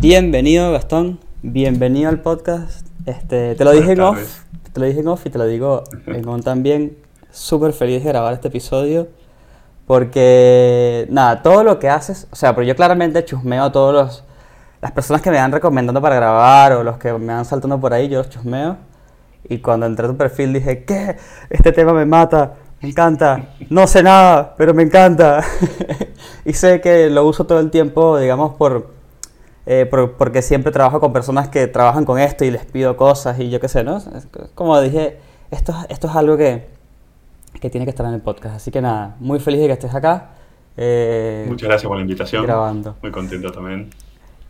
Bienvenido Gastón, bienvenido al podcast. Este, te lo dije en off, te lo dije en off y te lo digo en on también. Súper feliz de grabar este episodio porque nada, todo lo que haces, o sea, pero yo claramente chusmeo a todos los las personas que me van recomendando para grabar o los que me van saltando por ahí, yo los chusmeo. Y cuando entré a tu perfil dije, ¿qué? Este tema me mata, me encanta. No sé nada, pero me encanta. y sé que lo uso todo el tiempo, digamos, eh, por, porque siempre trabajo con personas que trabajan con esto y les pido cosas y yo qué sé, ¿no? Como dije, esto, esto es algo que, que tiene que estar en el podcast. Así que nada, muy feliz de que estés acá. Eh, Muchas gracias por la invitación. Grabando. Muy contento también.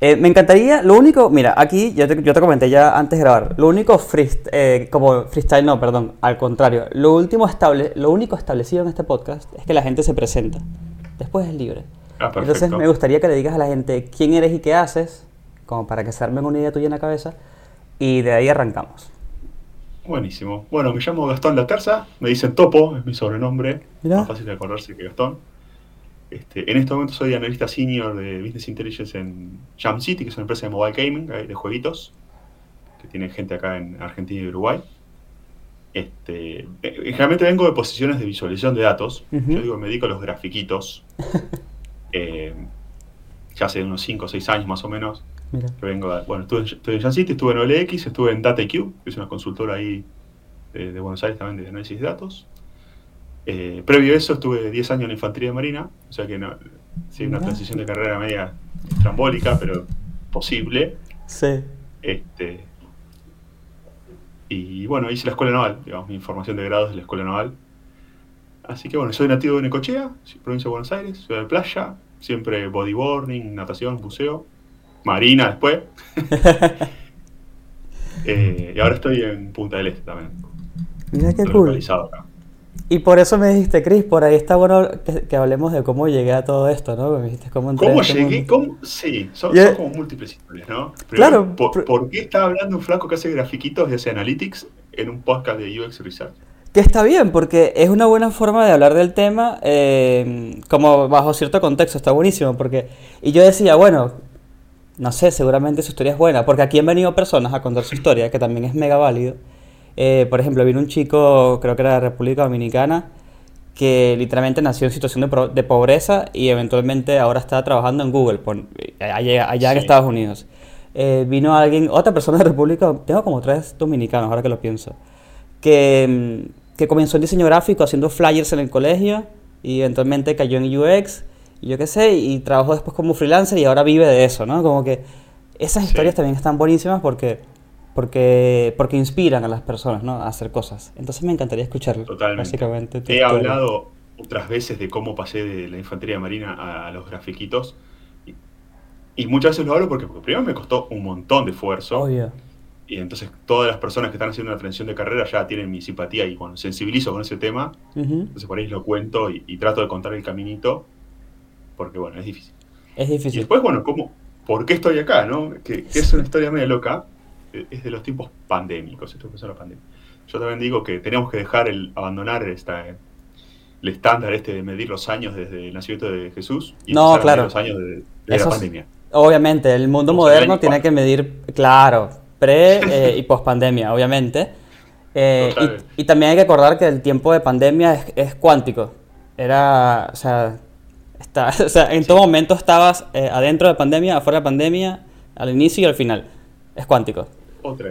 Eh, me encantaría, lo único, mira, aquí yo te, yo te comenté ya antes de grabar, lo único freestyle, eh, como freestyle no, perdón, al contrario, lo, último estable, lo único establecido en este podcast es que la gente se presenta, después es libre. Ah, Entonces me gustaría que le digas a la gente quién eres y qué haces, como para que se armen una idea tuya en la cabeza, y de ahí arrancamos. Buenísimo. Bueno, me llamo Gastón La Terza, me dicen Topo, es mi sobrenombre, más fácil de acordarse que Gastón. Este, en este momento soy analista senior de Business Intelligence en Jam City, que es una empresa de mobile gaming, de jueguitos, que tiene gente acá en Argentina y Uruguay. Este, eh, generalmente vengo de posiciones de visualización de datos. Yo digo, me dedico a los grafiquitos. Eh, ya hace unos 5 o 6 años más o menos. Vengo bueno, estuve, en Jam City, estuve en OLX, estuve en DataIQ, que es una consultora ahí de, de Buenos Aires también de análisis de datos. Eh, previo a eso estuve 10 años en la infantería marina, o sea que no, sí, una transición de carrera media trambólica, pero posible. Sí. Este, y bueno, hice la escuela naval, digamos, mi formación de grados de la escuela naval. Así que bueno, soy nativo de Necochea, provincia de Buenos Aires, ciudad de playa, siempre bodyboarding, natación, buceo, marina después. Eh, y ahora estoy en Punta del Este también. Mira qué cool. Y por eso me dijiste, Chris, por ahí está bueno que, hablemos de cómo llegué a todo esto, ¿no? Me dijiste cómo ¿Cómo este llegué? ¿Cómo? Sí, son, como múltiples historias, ¿no? claro. Por, qué está hablando un flaco que hace grafiquitos y hace analytics en un podcast de UX Research? Que está bien, porque es una buena forma de hablar del tema, eh, como bajo cierto contexto, está buenísimo, porque... Y yo decía, bueno, no sé, seguramente su historia es buena, porque aquí han venido personas a contar su historia, que también es mega válido. Eh, por ejemplo, vino un chico, creo que era de República Dominicana, que literalmente nació en situación de, pobreza y eventualmente ahora está trabajando en Google, allá, en Estados Unidos. Eh, vino alguien, otra persona de República, tengo como tres dominicanos ahora que lo pienso, que, que comenzó en diseño gráfico haciendo flyers en el colegio y eventualmente cayó en UX y yo qué sé, y trabajó después como freelancer y ahora vive de eso, ¿no? Como que esas historias también están buenísimas porque porque, porque inspiran a las personas ¿no? a hacer cosas. Entonces me encantaría escucharlo. Totalmente. Básicamente, He hablado otras veces de cómo pasé de la infantería marina a, los grafiquitos. Y, muchas veces lo hablo porque, primero me costó un montón de esfuerzo. Y entonces todas las personas que están haciendo una transición de carrera ya tienen mi simpatía y cuando sensibilizo con ese tema, entonces por ahí lo cuento y, trato de contar el caminito, porque bueno, es difícil. Es difícil. Y después, bueno, ¿cómo, ¿por qué estoy acá? ¿no? Que, que es una historia medio loca es de los tiempos pandémicos, esto la pandemia. Yo también digo que tenemos que dejar el abandonar esta, el estándar este de medir los años desde el nacimiento de Jesús y no, claro. los años de, la pandemia. Obviamente, el mundo moderno tiene que medir, claro, pre eh, y post pandemia, obviamente. Eh, y, también hay que acordar que el tiempo de pandemia es, cuántico. Era, o sea, está, o sea en todo momento estabas eh, adentro de pandemia, afuera de pandemia, al inicio y al final. Es cuántico otra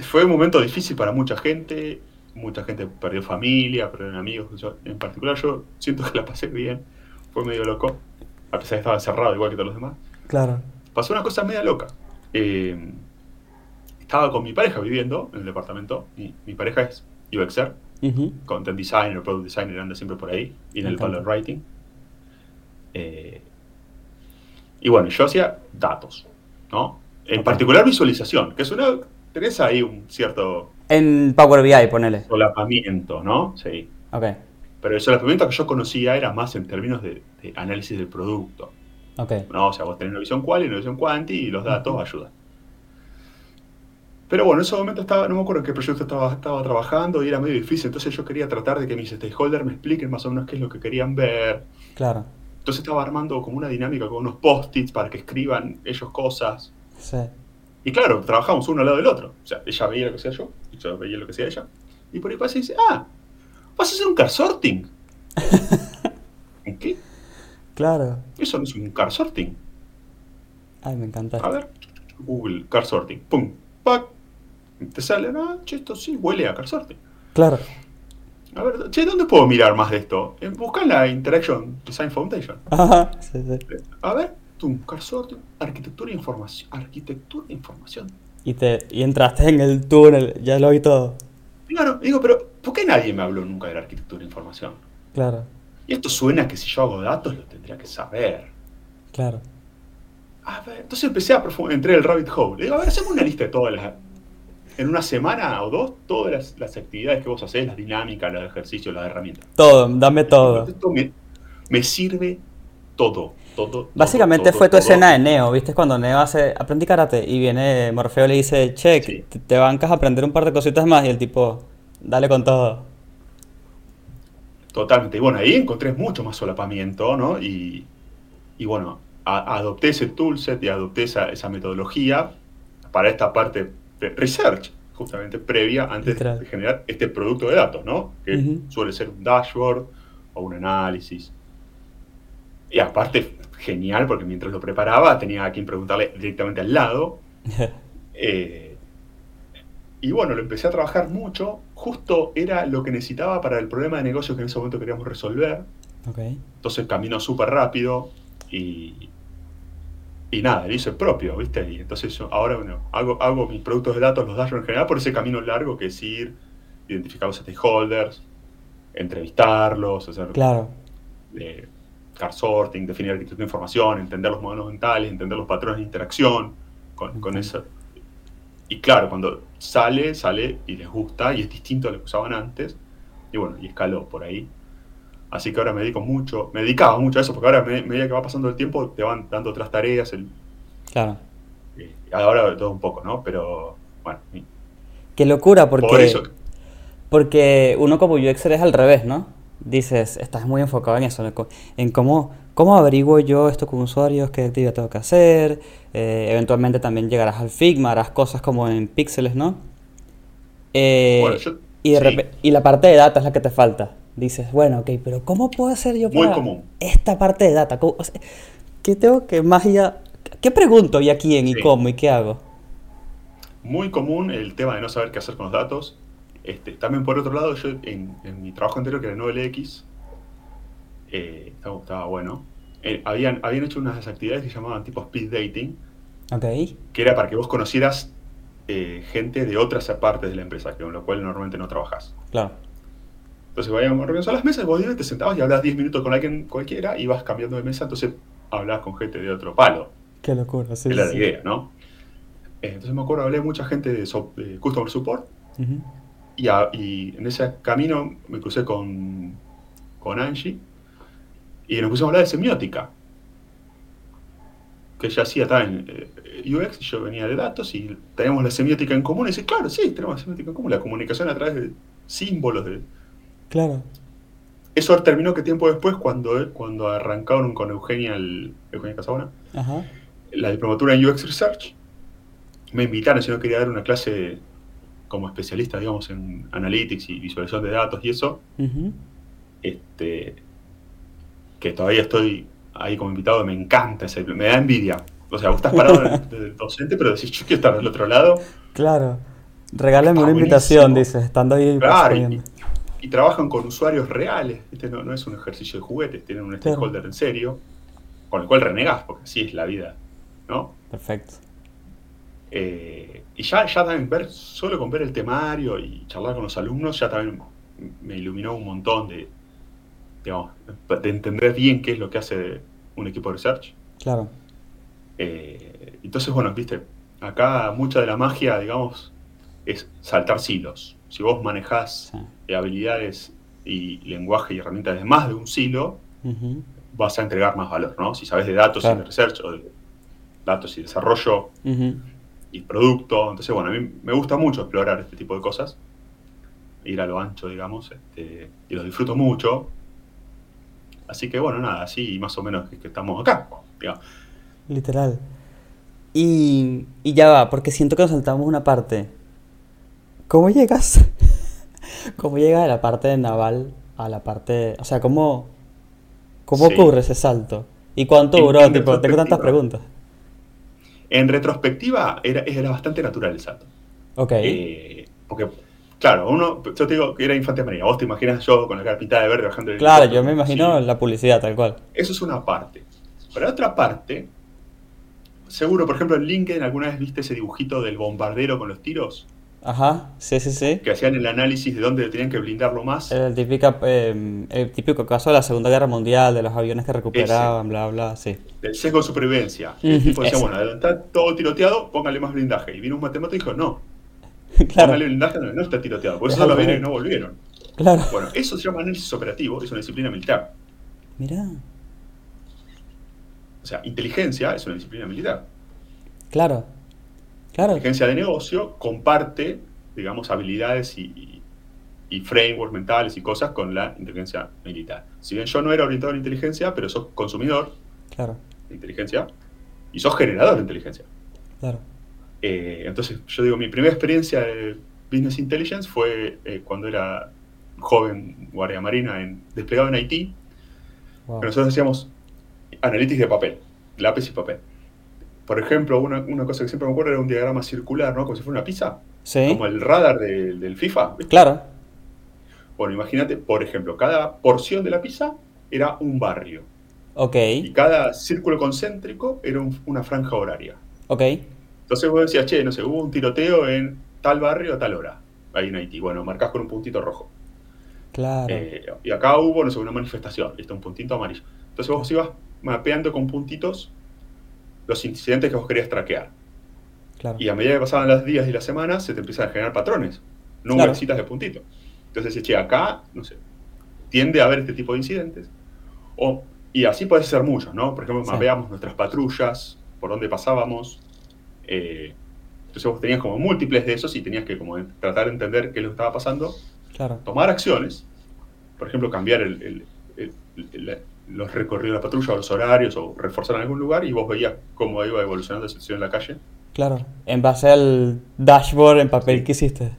Fue un momento difícil para mucha gente, mucha gente perdió familia, perdió amigos. en particular yo siento que la pasé bien, fue medio loco, a pesar de que estaba cerrado igual que todos los demás. Claro. Pasó una cosa media loca. Eh, estaba con mi pareja viviendo en el departamento, y mi pareja es UXer, content designer, product designer, anda siempre por ahí, y en el palo writing. Eh, y bueno, yo hacía datos, ¿no? En particular visualización, que es una... Tenés ahí un cierto... En Power BI, ponele. Solapamiento, ¿no? Sí. Ok. Pero el solapamiento que yo conocía era más en términos de, análisis del producto. Ok. No, o sea, vos tenés una visión cual y una visión quanti y los datos ayudan. Pero bueno, en ese momento estaba, no me acuerdo en qué proyecto estaba, estaba trabajando y era medio difícil, entonces yo quería tratar de que mis stakeholders me expliquen más o menos qué es lo que querían ver. Claro. Entonces estaba armando como una dinámica con unos post-its para que escriban ellos cosas. Sí. Y claro, trabajamos uno al lado del otro. O sea, ella veía lo que hacía yo, y yo veía lo que hacía ella. Y por ahí pasa y dice, ah, ¿vas a hacer un car sorting? ¿En qué? Claro. Eso no es un car sorting. Ay, me encanta. A ver, Google car sorting. Pum, pac. Te sale, ah, che, esto sí huele a car sorting. Claro. A ver, che, ¿dónde puedo mirar más de esto? Eh, Busca en la Interaction Design Foundation. Ajá, sí, sí. A ver, tum, car sorting, arquitectura e información. Arquitectura e información. Y, te, y entraste en el túnel, ya lo vi todo. Claro, digo, pero ¿por qué nadie me habló nunca de la arquitectura e información? Claro, Y esto suena que si yo hago datos lo tendría que saber. claro. A ver, entonces empecé a profundizar, entré en el rabbit hole. Le digo, a ver, hacemos una lista de todas las. En una semana o dos, todas las, las actividades que vos hacés, las dinámicas, los ejercicios, las herramientas. Todo, dame todo. Esto me, me sirve todo, todo. Básicamente todo, fue tu todo. escena de Neo, ¿viste? Cuando Neo hace, aprendí karate y viene Morfeo y le dice, che, Sí. te, bancas a aprender un par de cositas más y el tipo, dale con todo. Totalmente. Y bueno, ahí encontré mucho más solapamiento, ¿no? Y, y bueno, a- adopté ese toolset y adopté esa, esa metodología para esta parte de research, justamente previa, antes Literal. de generar este producto de datos, ¿no? Que suele ser un dashboard o un análisis. Y aparte, genial, porque mientras lo preparaba tenía a quien preguntarle directamente al lado. Eh, y bueno, lo empecé a trabajar mucho. Justo era lo que necesitaba para el problema de negocios que en ese momento queríamos resolver. Entonces caminó súper rápido y, y nada, lo hice propio, ¿viste? Y entonces yo ahora bueno, hago, hago mis productos de datos, los dashboards en general, por ese camino largo que es ir, identificar los stakeholders, entrevistarlos, hacer Claro, eh, car sorting, definir arquitectura de información, entender los modelos mentales, entender los patrones de interacción con, con eso. Y claro, cuando sale, sale y les gusta y es distinto a lo que usaban antes. Y bueno, y escaló por ahí. Así que ahora me dedico mucho, me dedicaba mucho a eso, porque ahora a me- medida que va pasando el tiempo te van dando otras tareas. El, claro. eh, ahora todo un poco, ¿no? Pero bueno, Qué locura, porque, por eso. porque uno como UXer es al revés, ¿no? Dices, estás muy enfocado en eso, en cómo, cómo averiguo yo esto con usuarios, qué actividad tengo que hacer, eh, eventualmente también llegarás al Figma, harás cosas como en píxeles, ¿no? Eh, Bueno, yo- y, de sí. y la parte de data es la que te falta. Dices, bueno, ok, pero ¿cómo puedo hacer yo para esta parte de data? ¿Cómo- o sea, ¿Qué tengo que más ya... ¿Qué pregunto y a quién y cómo y qué hago? muy común el tema de no saber qué hacer con los datos. Este, también por otro lado, yo en, en mi trabajo anterior, que era 9LX, eh, estaba, estaba bueno, eh, habían, habían hecho unas actividades que se llamaban tipo speed dating, Ok, que era para que vos conocieras eh, gente de otras partes de la empresa, con lo cual normalmente no trabajás. claro. Entonces habíamos organizado las mesas, vos te sentabas y hablabas 10 minutos con alguien cualquiera y vas cambiando de mesa, entonces hablabas con gente de otro palo. Qué locura, sí. Era la sí. idea, ¿no? Entonces me acuerdo, hablé a mucha gente de, so- de Customer Support Ujú. Y, a- y en ese camino me crucé con, con Angie y nos pusimos a hablar de semiótica. Que ella hacía también eh, UX yo venía de datos y teníamos la semiótica en común. Y dice, claro, sí, tenemos la semiótica en común, la comunicación a través de símbolos. De... Claro. Eso terminó que tiempo después, cuando, cuando arrancaron con Eugenia, el, Eugenia Casabona, Ajá. la diplomatura en UX Research, me invitaron si no quería dar una clase como especialista, digamos, en analytics y visualización de datos y eso, este, que todavía estoy ahí como invitado, me encanta, ese, me da envidia. O sea, vos estás parado de, de docente, pero decís, yo quiero estar del otro lado. Claro. Regálame una invitación, dices, estando ahí Claro, y, trabajan con usuarios reales, ¿viste? No, no es un ejercicio de juguetes, tienen un Claro. stakeholder en serio, con el cual renegás, porque así es la vida, ¿no? Perfecto. Eh, y ya, ya también ver, solo con ver el temario y charlar con los alumnos, ya también me iluminó un montón de, digamos, de entender bien qué es lo que hace un equipo de research. Claro. Eh, entonces, bueno, viste, acá mucha de la magia, digamos, es saltar silos. Si vos manejás Sí. eh, habilidades y lenguaje y herramientas de más de un silo, vas a entregar más valor, ¿no? Si sabes de datos y de research o de datos y desarrollo. Y producto. Entonces, bueno, a mí me gusta mucho explorar este tipo de cosas, ir a lo ancho, digamos, este, y lo disfruto mucho. Así que bueno, nada, así más o menos que estamos acá. Literal. Y, y ya va, porque siento que nos saltamos una parte. ¿Cómo llegas? ¿Cómo llegas de la parte de naval a la parte... O sea, ¿cómo, cómo ocurre ese salto? ¿Y cuánto duró? Tipo, tengo tantas preguntas. En retrospectiva era, era bastante natural el salto. Ok. Eh, porque, claro, uno, yo te digo que era Infante María, vos te imaginas yo con la carpita de verde bajando el Claro, yo me imagino la publicidad tal cual. Eso es una parte. Pero otra parte, seguro, por ejemplo, en LinkedIn alguna vez viste ese dibujito del bombardero con los tiros. Ajá, sí, sí, sí. Que hacían el análisis de dónde tenían que blindarlo más. El típico, eh, el típico caso de la Segunda Guerra Mundial, de los aviones que recuperaban, bla, bla, sí. Del sesgo de supervivencia. El tipo decía, bueno, adelantad todo tiroteado, póngale más blindaje. Y vino un matemático y dijo, no. claro. Póngale blindaje, no, está tiroteado. Por eso los aviones no volvieron. Claro. Bueno, eso se llama análisis operativo, es una disciplina militar. Mirá. O sea, inteligencia es una disciplina militar. Claro. Claro. La inteligencia de negocio comparte, digamos, habilidades y, y, frameworks mentales y cosas con la inteligencia militar. Si bien yo no era orientado en inteligencia, pero sos consumidor claro. de inteligencia y sos generador de inteligencia. Claro. Eh, entonces, yo digo, mi primera experiencia de Business Intelligence fue eh, cuando era joven guardia marina en, desplegado en Haití. nosotros hacíamos analytics de papel, lápiz y papel. Por ejemplo, una, cosa que siempre me acuerdo era un diagrama circular, ¿no? Como si fuera una pizza. Sí. Como el radar del FIFA. Claro. Bueno, imagínate, por ejemplo, cada porción de la pizza era un barrio. Ok. Y cada círculo concéntrico era una franja horaria. Ok. Entonces vos decías, che, no sé, hubo un tiroteo en tal barrio a tal hora, ahí en Haití. Bueno, marcás con un puntito rojo. Claro. Eh, y acá hubo, no sé, una manifestación, listo, un puntito amarillo. Entonces vos ibas mapeando con puntitos los incidentes que vos querías traquear. Y a medida que pasaban los días y las semanas, se te empiezan a generar patrones, no claro. de puntito. Entonces, che, acá, no sé, tiende a haber este tipo de incidentes. O, y así puede ser muchos, ¿no? Por ejemplo, mapeamos nuestras patrullas, por dónde pasábamos. Eh, entonces vos tenías como múltiples de esos y tenías que como tratar de entender qué es lo que estaba pasando. Claro. Tomar acciones, por ejemplo, cambiar el, los recorridos de la patrulla o los horarios o reforzar en algún lugar y vos veías cómo iba evolucionando la situación en la calle. Claro, en base al dashboard en papel que hiciste.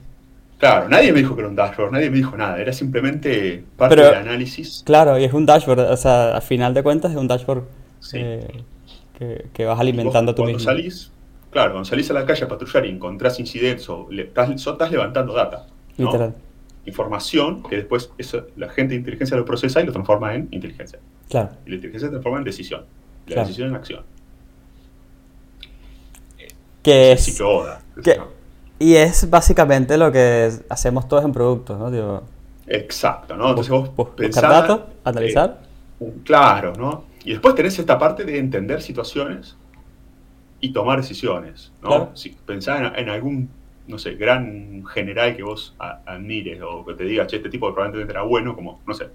Claro, nadie me dijo que era un dashboard, nadie me dijo nada, era simplemente parte del análisis. Claro, y es un dashboard, o sea, al final de cuentas es un dashboard eh, que, vas alimentando tú mismo. Cuando salís, claro, cuando salís a la calle a patrullar y encontrás incidentes o estás, estás levantando data. Literal información que después eso, la gente de inteligencia lo procesa y lo transforma en inteligencia. Claro. Y la inteligencia se transforma en decisión. La decisión en acción. Que es. y es básicamente lo que hacemos todos en productos, ¿no? Exacto, ¿no? Entonces vos buscar datos, analizar. Eh, claro, ¿no? Y después tenés esta parte de entender situaciones y tomar decisiones, ¿no? Si pensar en algún no sé, gran general que vos admires o que te diga, che, este tipo probablemente era bueno, como, no sé,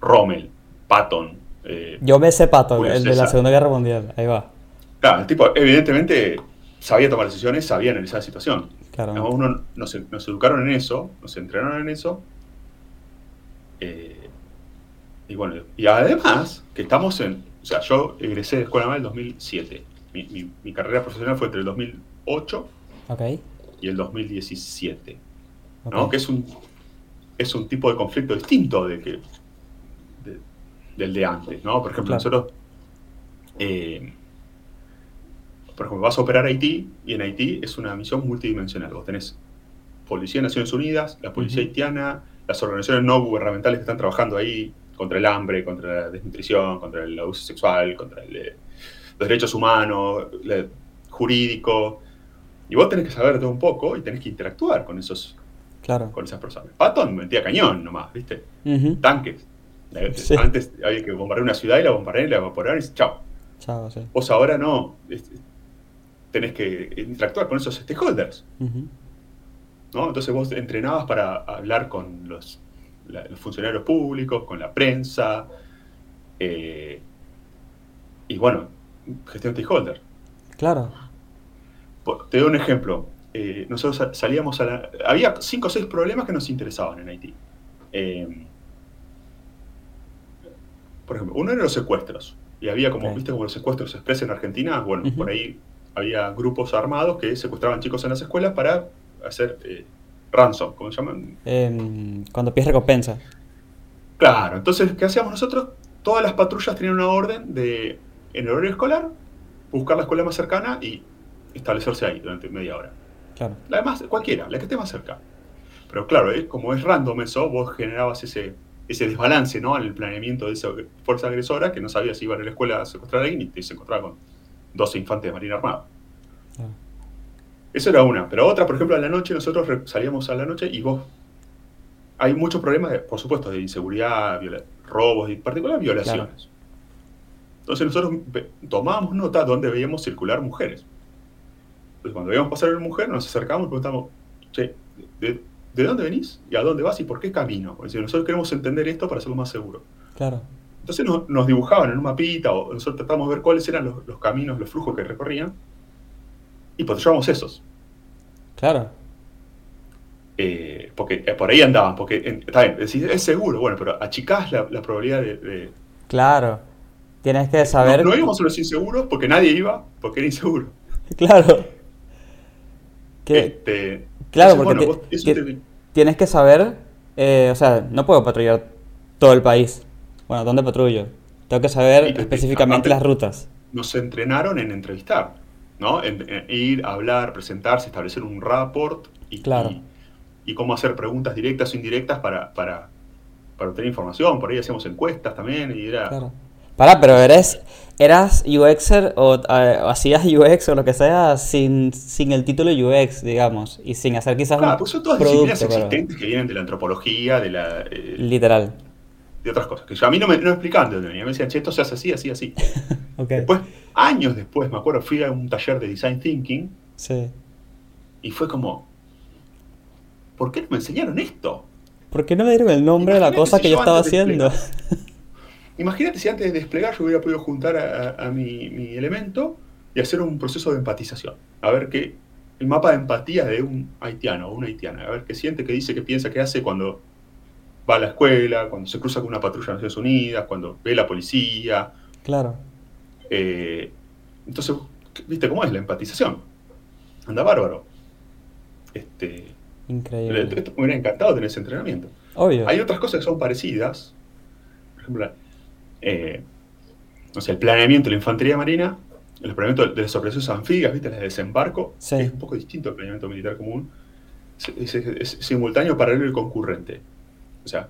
Rommel, Patton. Eh, Yo me sé Patton, el de la Segunda Guerra Mundial, ahí va. Claro, el tipo evidentemente sabía tomar decisiones, sabía analizar la situación. Claro. Uno, nos, educaron en eso, nos entrenaron en eso. Eh, y bueno, y además que estamos en, o sea, yo egresé de Escuela Naval en 2007. Mi, mi, mi, carrera profesional fue entre el 2008 okay y el 2017. ¿no? Que es un, es un tipo de conflicto distinto de que, del de antes. ¿no? Por ejemplo, nosotros, eh, por ejemplo, vas a operar Haití y en Haití es una misión multidimensional. Vos tenés Policía de Naciones Unidas, la Policía haitiana, las organizaciones no gubernamentales que están trabajando ahí contra el hambre, contra la desnutrición, contra el abuso sexual, contra eh, los derechos humanos, jurídico, y vos tenés que saber todo un poco y tenés que interactuar con esos claro. con esas personas. Patton metía cañón nomás, ¿viste? Tanques. Antes había que bombardear una ciudad y la bombardear y la evaporar y chao. Chao, sí. Vos ahora no. Tenés que interactuar con esos stakeholders. ¿no? Entonces vos entrenabas para hablar con los, funcionarios públicos, con la prensa. Eh, y bueno, gestión stakeholder. Claro. Te doy un ejemplo. Eh, nosotros salíamos a la... Había cinco o seis problemas que nos interesaban en Haití. Eh, por ejemplo, uno era los secuestros. Y había como, viste, como los secuestros se expresan en Argentina. Bueno, por ahí había grupos armados que secuestraban chicos en las escuelas para hacer eh, ransom, ¿cómo se llaman? Em, cuando pides recompensa. Claro, entonces, ¿qué hacíamos nosotros? Todas las patrullas tenían una orden de, en el horario escolar, buscar la escuela más cercana y establecerse ahí durante media hora. Claro. La más, cualquiera, la que esté más cerca. Pero claro, ¿eh? como es random eso, vos generabas ese, ese desbalance ¿no? en el planeamiento de esa fuerza agresora que no sabía si iba a la escuela a secuestrar a alguien y se encontraba con 12 infantes de Marina Armada. Eso era una. Pero otra, por ejemplo, a la noche nosotros salíamos a la noche y vos... Hay muchos problemas, por supuesto, de inseguridad, robos y en particular violaciones. Entonces nosotros tomábamos nota de donde veíamos circular mujeres. Entonces cuando veíamos pasar a una mujer nos acercamos y preguntamos, che, ¿de, dónde venís? ¿Y a dónde vas? ¿Y por qué camino? Porque nosotros queremos entender esto para hacerlo más seguro. Claro. Entonces nos, dibujaban en un mapita o nosotros tratamos de ver cuáles eran los, caminos, los flujos que recorrían y patrullábamos esos. Claro. Eh, porque eh, por ahí andaban, porque está bien, es, seguro, bueno, pero achicás la, la probabilidad de, Claro. Tienes que saber. No, íbamos a los inseguros porque nadie iba porque era inseguro. Claro. Este, claro, porque tienes que saber. Eh, o sea, no puedo patrullar todo el país. Bueno, ¿dónde patrullo? Tengo que saber específicamente las rutas. Nos entrenaron en entrevistar, ¿no? En, ir, hablar, presentarse, establecer un rapport y, y, cómo hacer preguntas directas o indirectas para, para, para obtener información. Por ahí hacíamos encuestas también y era... Claro. Para, pero eres, eras UXer o, hacías UX o lo que sea sin, sin el título UX, digamos, y sin hacer quizás claro, pues son todas disciplinas existentes que vienen de la antropología, de la... Eh, Literal de otras cosas. Que yo, a mí no me, no explicaban de dónde venía. Me decían, che, esto se hace así, así, así. Después, años después, me acuerdo, fui a un taller de Design Thinking. Sí. Y fue como, ¿por qué no me enseñaron esto? ¿Por qué no me dieron el nombre de la cosa que yo estaba haciendo? Imagínate si antes de desplegar yo hubiera podido juntar a, mi, mi, elemento y hacer un proceso de empatización. A ver qué, el mapa de empatía de un haitiano o una haitiana. A ver qué siente, qué dice, qué piensa, qué hace cuando va a la escuela, cuando se cruza con una patrulla de Naciones Unidas, cuando ve la policía. Claro. Eh, entonces, ¿viste cómo es la empatización? Anda bárbaro. Este, Increíble. Me hubiera encantado tener ese entrenamiento. Obvio. Hay otras cosas que son parecidas. Por ejemplo, eh, no sé, el planeamiento de la infantería marina, el planeamiento de las operaciones anfibias, ¿viste? El de desembarco, es un poco distinto al planeamiento militar común. es simultáneo, paralelo y concurrente. O sea,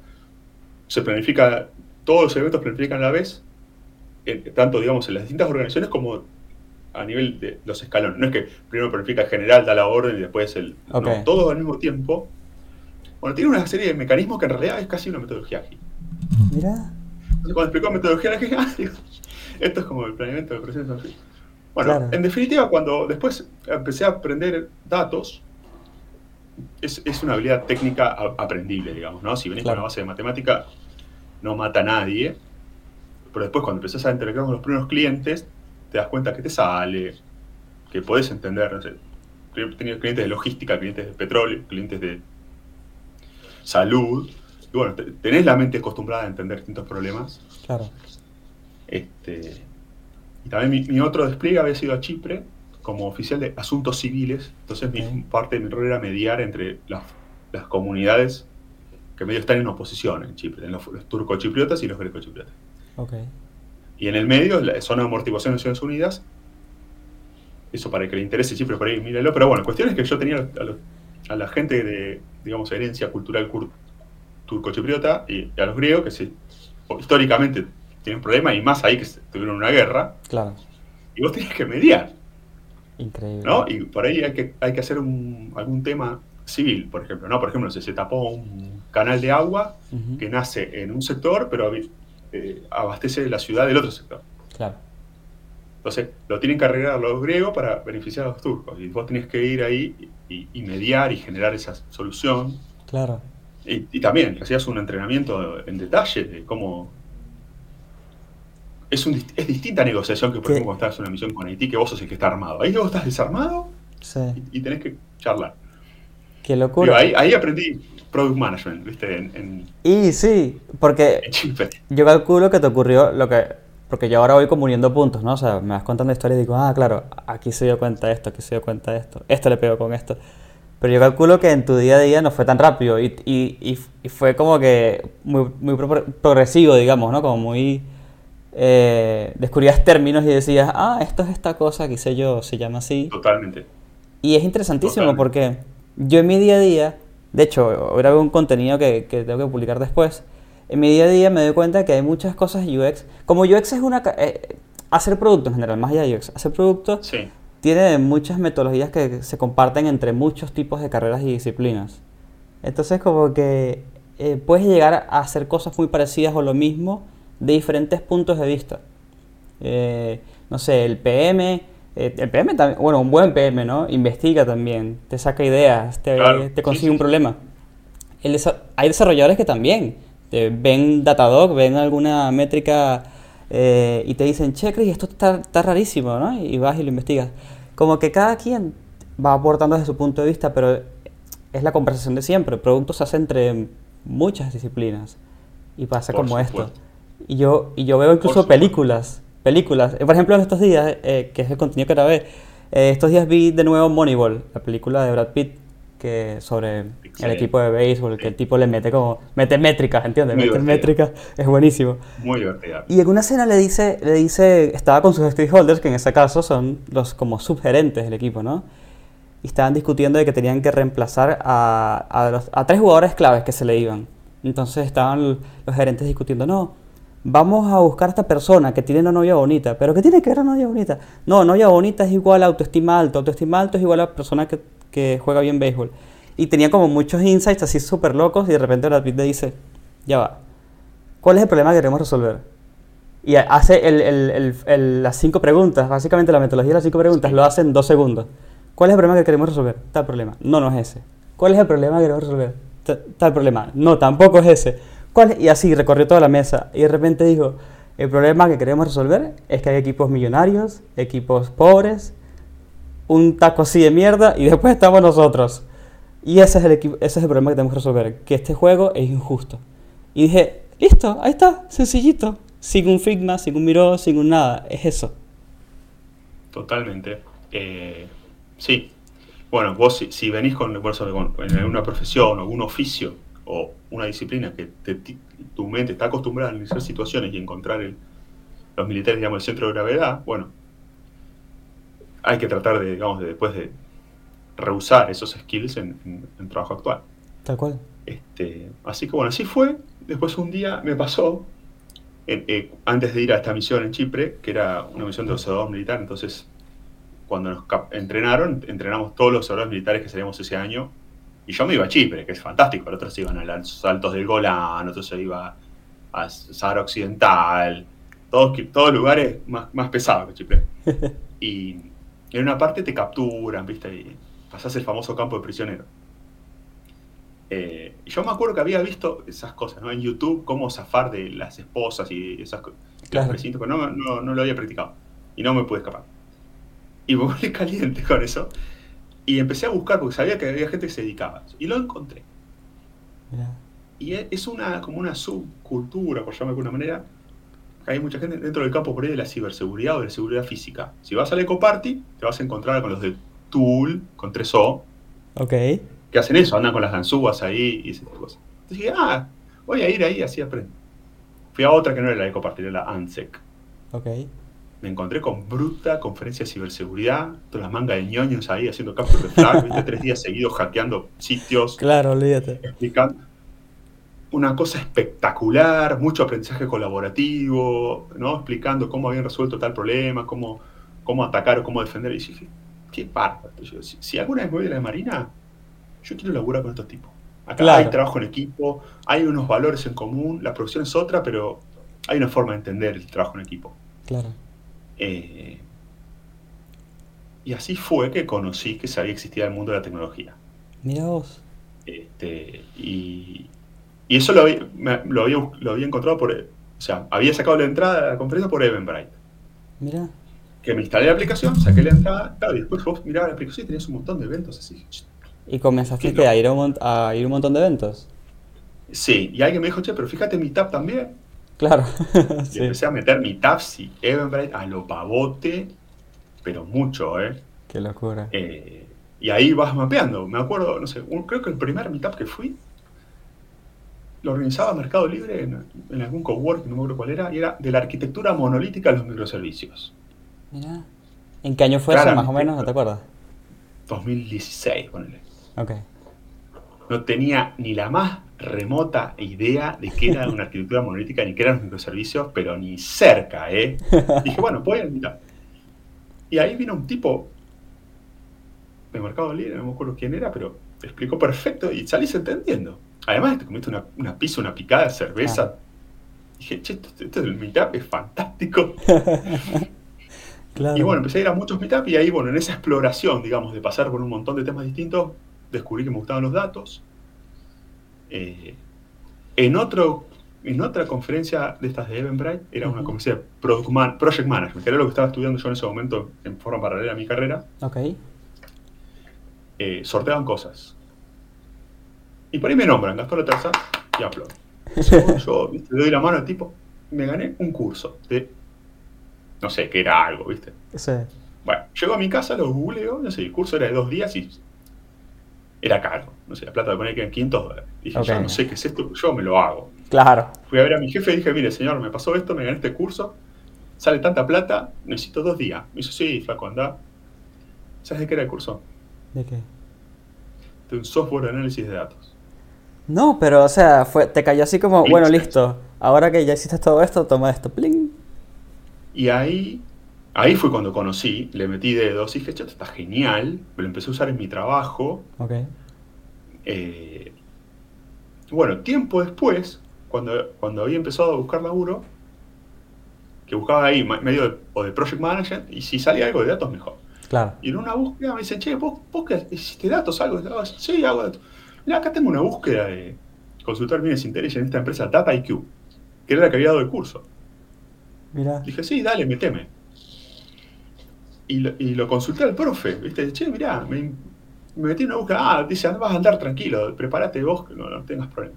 se planifica, todos los eventos planifican a la vez, tanto digamos en las distintas organizaciones como a nivel de los escalones. No es que primero planifica el general, da la orden y después el... No, todos al mismo tiempo. Bueno, tiene una serie de mecanismos que en realidad es casi una metodología ágil. Mira. Cuando explicó metodología ágil, ah, esto es como el planeamiento de procesos Bueno, en definitiva, cuando después empecé a aprender datos, es, una habilidad técnica aprendible, digamos, ¿no? Si venís con una base de matemática, no mata a nadie, pero después cuando empezás a interactuar con los primeros clientes, te das cuenta que te sale, que podés entender, no sé, tenido clientes de logística, clientes de petróleo, clientes de salud, y bueno, tenés la mente acostumbrada a entender distintos problemas. Claro. Este, y también mi otro despliegue había sido a Chipre, como oficial de asuntos civiles, entonces mi, parte de mi rol era mediar entre las, comunidades que medio están en oposición en Chipre, en los, turco-chipriotas y los greco-chipriotas. Okay. Y en el medio, la zona de amortiguación de Naciones Unidas, eso para que le interese Chipre por ahí, míralo, pero bueno, la cuestión es que yo tenía a, la gente de, digamos, herencia cultural turco-chipriota y, a los griegos, que sí, históricamente tienen problemas, y más ahí que tuvieron una guerra. Claro. Y vos tenías que mediar. Increíble. ¿no? Y por ahí hay que, hay que hacer un, algún tema civil, por ejemplo, ¿no? Por ejemplo, si se tapó un canal de agua que nace en un sector, pero eh, abastece la ciudad del otro sector. Claro. Entonces, lo tienen que arreglar los griegos para beneficiar a los turcos. Y vos tenés que ir ahí y, mediar y generar esa solución. Claro. Y, y también hacías un entrenamiento en detalle de cómo es, un, es distinta negociación que, por ejemplo, cuando estás en una misión con Haití, que vos sos el que está armado. Ahí vos estás desarmado y, tenés que charlar. Qué locura. ahí, ahí aprendí product management, ¿viste? En, y sí, porque yo calculo que te ocurrió lo que... Porque yo ahora voy como uniendo puntos, ¿no? O sea, me vas contando historias y digo, ah, claro, aquí se dio cuenta de esto, aquí se dio cuenta de esto, esto le pegó con esto. Pero yo calculo que en tu día a día no fue tan rápido y, y, y, fue como que muy, muy progresivo, digamos, ¿no? Como muy... Eh, descubrías términos y decías, ah, esto es esta cosa, qué sé yo, se llama así. Totalmente. Y es interesantísimo porque yo en mi día a día, de hecho, grabé un contenido que, que, tengo que publicar después, en mi día a día me doy cuenta que hay muchas cosas UX. Como UX es una... Eh, hacer productos en general, más allá de UX, hacer productos tiene muchas metodologías que se comparten entre muchos tipos de carreras y disciplinas. Entonces como que eh, puedes llegar a hacer cosas muy parecidas o lo mismo de diferentes puntos de vista. Eh, no sé, el PM eh, el PM también, bueno, un buen PM, ¿no? Investiga también, te saca ideas, te, consigue un problema. hay desarrolladores que también ven Datadog, ven alguna métrica eh, y te dicen, che, Chris, esto está, rarísimo, ¿no? Y vas y lo investigas. Como que cada quien va aportando desde su punto de vista, pero es la conversación de siempre. Productos se hace entre muchas disciplinas y pasa como esto. Y yo, y yo veo incluso películas películas. Por ejemplo, en estos días, eh, que es el contenido que grabé, eh, estos días vi de nuevo Moneyball, la película de Brad Pitt, que sobre el equipo de béisbol, que el tipo le mete como, mete métricas, ¿entiendes? mete métricas, es buenísimo. Muy divertida. Y en una escena le dice, le dice, estaba con sus stakeholders, que en ese caso son los como subgerentes del equipo, ¿no? Y estaban discutiendo de que tenían que reemplazar a, a, los, a tres jugadores claves que se le iban. Entonces estaban los gerentes discutiendo, no, vamos a buscar a esta persona que tiene una novia bonita. ¿Pero qué tiene que ver una novia bonita? No, novia bonita es igual a autoestima alto. Autoestima alto es igual a persona que, que juega bien béisbol. Y tenía como muchos insights así súper locos y de repente Brad Pitt le dice, ya va, ¿cuál es el problema que queremos resolver? Y hace el, el, el, las cinco preguntas, básicamente la metodología de las cinco preguntas lo hace en dos segundos. ¿Cuál es el problema que queremos resolver? Tal problema. No, no es ese. ¿Cuál es el problema que queremos resolver? Tal problema. No, tampoco es ese. Y así recorrió toda la mesa. Y de repente dijo, el problema que queremos resolver es que hay equipos millonarios, equipos pobres, un taco así de mierda y después estamos nosotros. Y ese es el, ese es el problema que tenemos que resolver, que este juego es injusto. Y dije, listo, ahí está, sencillito. Sin un Figma, sin un Miro, sin un nada. Es eso. Totalmente. Eh, sí. Bueno, vos si, venís con, con, en una profesión o un oficio o una disciplina que tu mente está acostumbrada a analizar situaciones y encontrar los militares, digamos, el centro de gravedad, bueno, hay que tratar de, digamos, de después de rehusar esos skills en, el trabajo actual. Tal cual. Este, así que bueno, así fue. Después un día me pasó, eh, antes de ir a esta misión en Chipre, que era una misión de observador militar, entonces cuando nos entrenaron, entrenamos todos los observadores militares que salíamos ese año y yo me iba a Chipre, que es fantástico. Otros se iban a los altos del Golán, otros se iban a Sahara Occidental, todos, todos lugares más, más pesados que Chipre. y en una parte te capturan, ¿viste? Y pasás el famoso campo de prisionero. Eh, yo me acuerdo que había visto esas cosas, ¿no? En YouTube, cómo zafar de las esposas y esas cosas. Claro. Pero no, no, no, lo había practicado. Y no me pude escapar. Y me volví caliente con eso. Y empecé a buscar porque sabía que había gente que se dedicaba. Y lo encontré. Y es una como una subcultura, por llamarlo de alguna manera. Hay mucha gente dentro del campo por ahí de la ciberseguridad o de la seguridad física. Si vas al EcoParty, te vas a encontrar con los de Tool, con 3O. Ok. Que hacen eso, andan con las ganzúas ahí y esas cosas. Entonces dije, ah, voy a ir ahí, así aprendo. Fui a otra que no era la EcoParty, era la ANSEC. Ok me encontré con bruta conferencia de ciberseguridad, todas las mangas de ñoños ahí haciendo capture de flag, tres días seguidos hackeando sitios. Claro, olvídate. Explicando una cosa espectacular, mucho aprendizaje colaborativo, ¿no? Explicando cómo habían resuelto tal problema, cómo, cómo atacar o cómo defender. Y dije, qué parto. Si, si, alguna vez me voy de la Marina, yo quiero laburar con estos tipos. Acá hay trabajo en equipo, hay unos valores en común, la producción es otra, pero hay una forma de entender el trabajo en equipo. Claro. Eh, y así fue que conocí que sabía existía el mundo de la tecnología. Mira vos. Este, y, y, eso lo había, lo, había, lo había, encontrado por. O sea, había sacado la entrada a la conferencia por Eventbrite. Mira. Que me instalé la aplicación, saqué la entrada, y después vos mirabas la aplicación y tenías un montón de eventos así. ¿Y comenzaste a, ir a, un, a ir un montón de eventos? Sí, y alguien me dijo, che, pero fíjate mi tab también. Claro. y empecé a meter mi tabs y Eventbrite a lo pavote, pero mucho, ¿eh? Qué locura. Eh, y ahí vas mapeando. Me acuerdo, no sé, creo que el primer meetup que fui lo organizaba Mercado Libre en, algún cowork, no me acuerdo cuál era, y era de la arquitectura monolítica de los microservicios. Mira. ¿En qué año fue eso, más o menos? ¿No te acuerdas? 2016, ponele. Ok. No tenía ni la más remota idea de qué era una arquitectura monolítica ni qué eran los microservicios, pero ni cerca, ¿eh? dije, bueno, voy a invitar. Y ahí vino un tipo de Mercado Libre, no me acuerdo quién era, pero te explicó perfecto y salís entendiendo. Además, te comiste una, una pizza, una picada de cerveza. Dije, che, esto, esto del meetup es fantástico. Y bueno, empecé a ir a muchos meetups y ahí, bueno, en esa exploración, digamos, de pasar por un montón de temas distintos, descubrí que me gustaban los datos. Eh, en, otro, en otra conferencia de estas de Eventbrite, era una conferencia de Project Management, que era lo que estaba estudiando yo en ese momento en forma paralela a mi carrera. Ok. Eh, sorteaban cosas. Y por ahí me nombran, Gastón La Terza y Upload. Yo, le doy la mano al tipo, me gané un curso de, no sé, que era algo, ¿viste? Sí. Bueno, llego a mi casa, lo googleo, no sé, el curso era de dos días y era caro. No sé, la plata de poner que eran 500 dólares. Dije, yo no sé qué es esto, yo me lo hago. Claro. Fui a ver a mi jefe y dije, mire, señor, me pasó esto, me gané este curso, sale tanta plata, necesito dos días. Me dice, sí, flaco, anda. ¿Sabes de qué era el curso? ¿De qué? De un software de análisis de datos. No, pero, o sea, fue, te cayó así como, bueno, listo, ahora que ya hiciste todo esto, toma esto, pling. Y ahí, ahí fue cuando conocí, le metí dedos y dije, esto está genial, lo empecé a usar en mi trabajo. Ok. Eh, bueno, tiempo después, cuando, cuando había empezado a buscar laburo, que buscaba ahí medio de, o de project management, y si salía algo de datos, mejor. Claro. Y en una búsqueda me dicen, che, ¿vos, vos qué hiciste datos? Algo? Sí, hago datos. Mira, acá tengo una búsqueda de consultor Business Intelligence en esta empresa Data IQ, que era la que había dado el curso. Mira. Dije, sí, dale, meteme. Y lo, y lo consulté al profe, ¿viste? Che, mirá, me, metí en una búsqueda. Ah, dice, vas a andar tranquilo, prepárate vos, que no, tengas problema.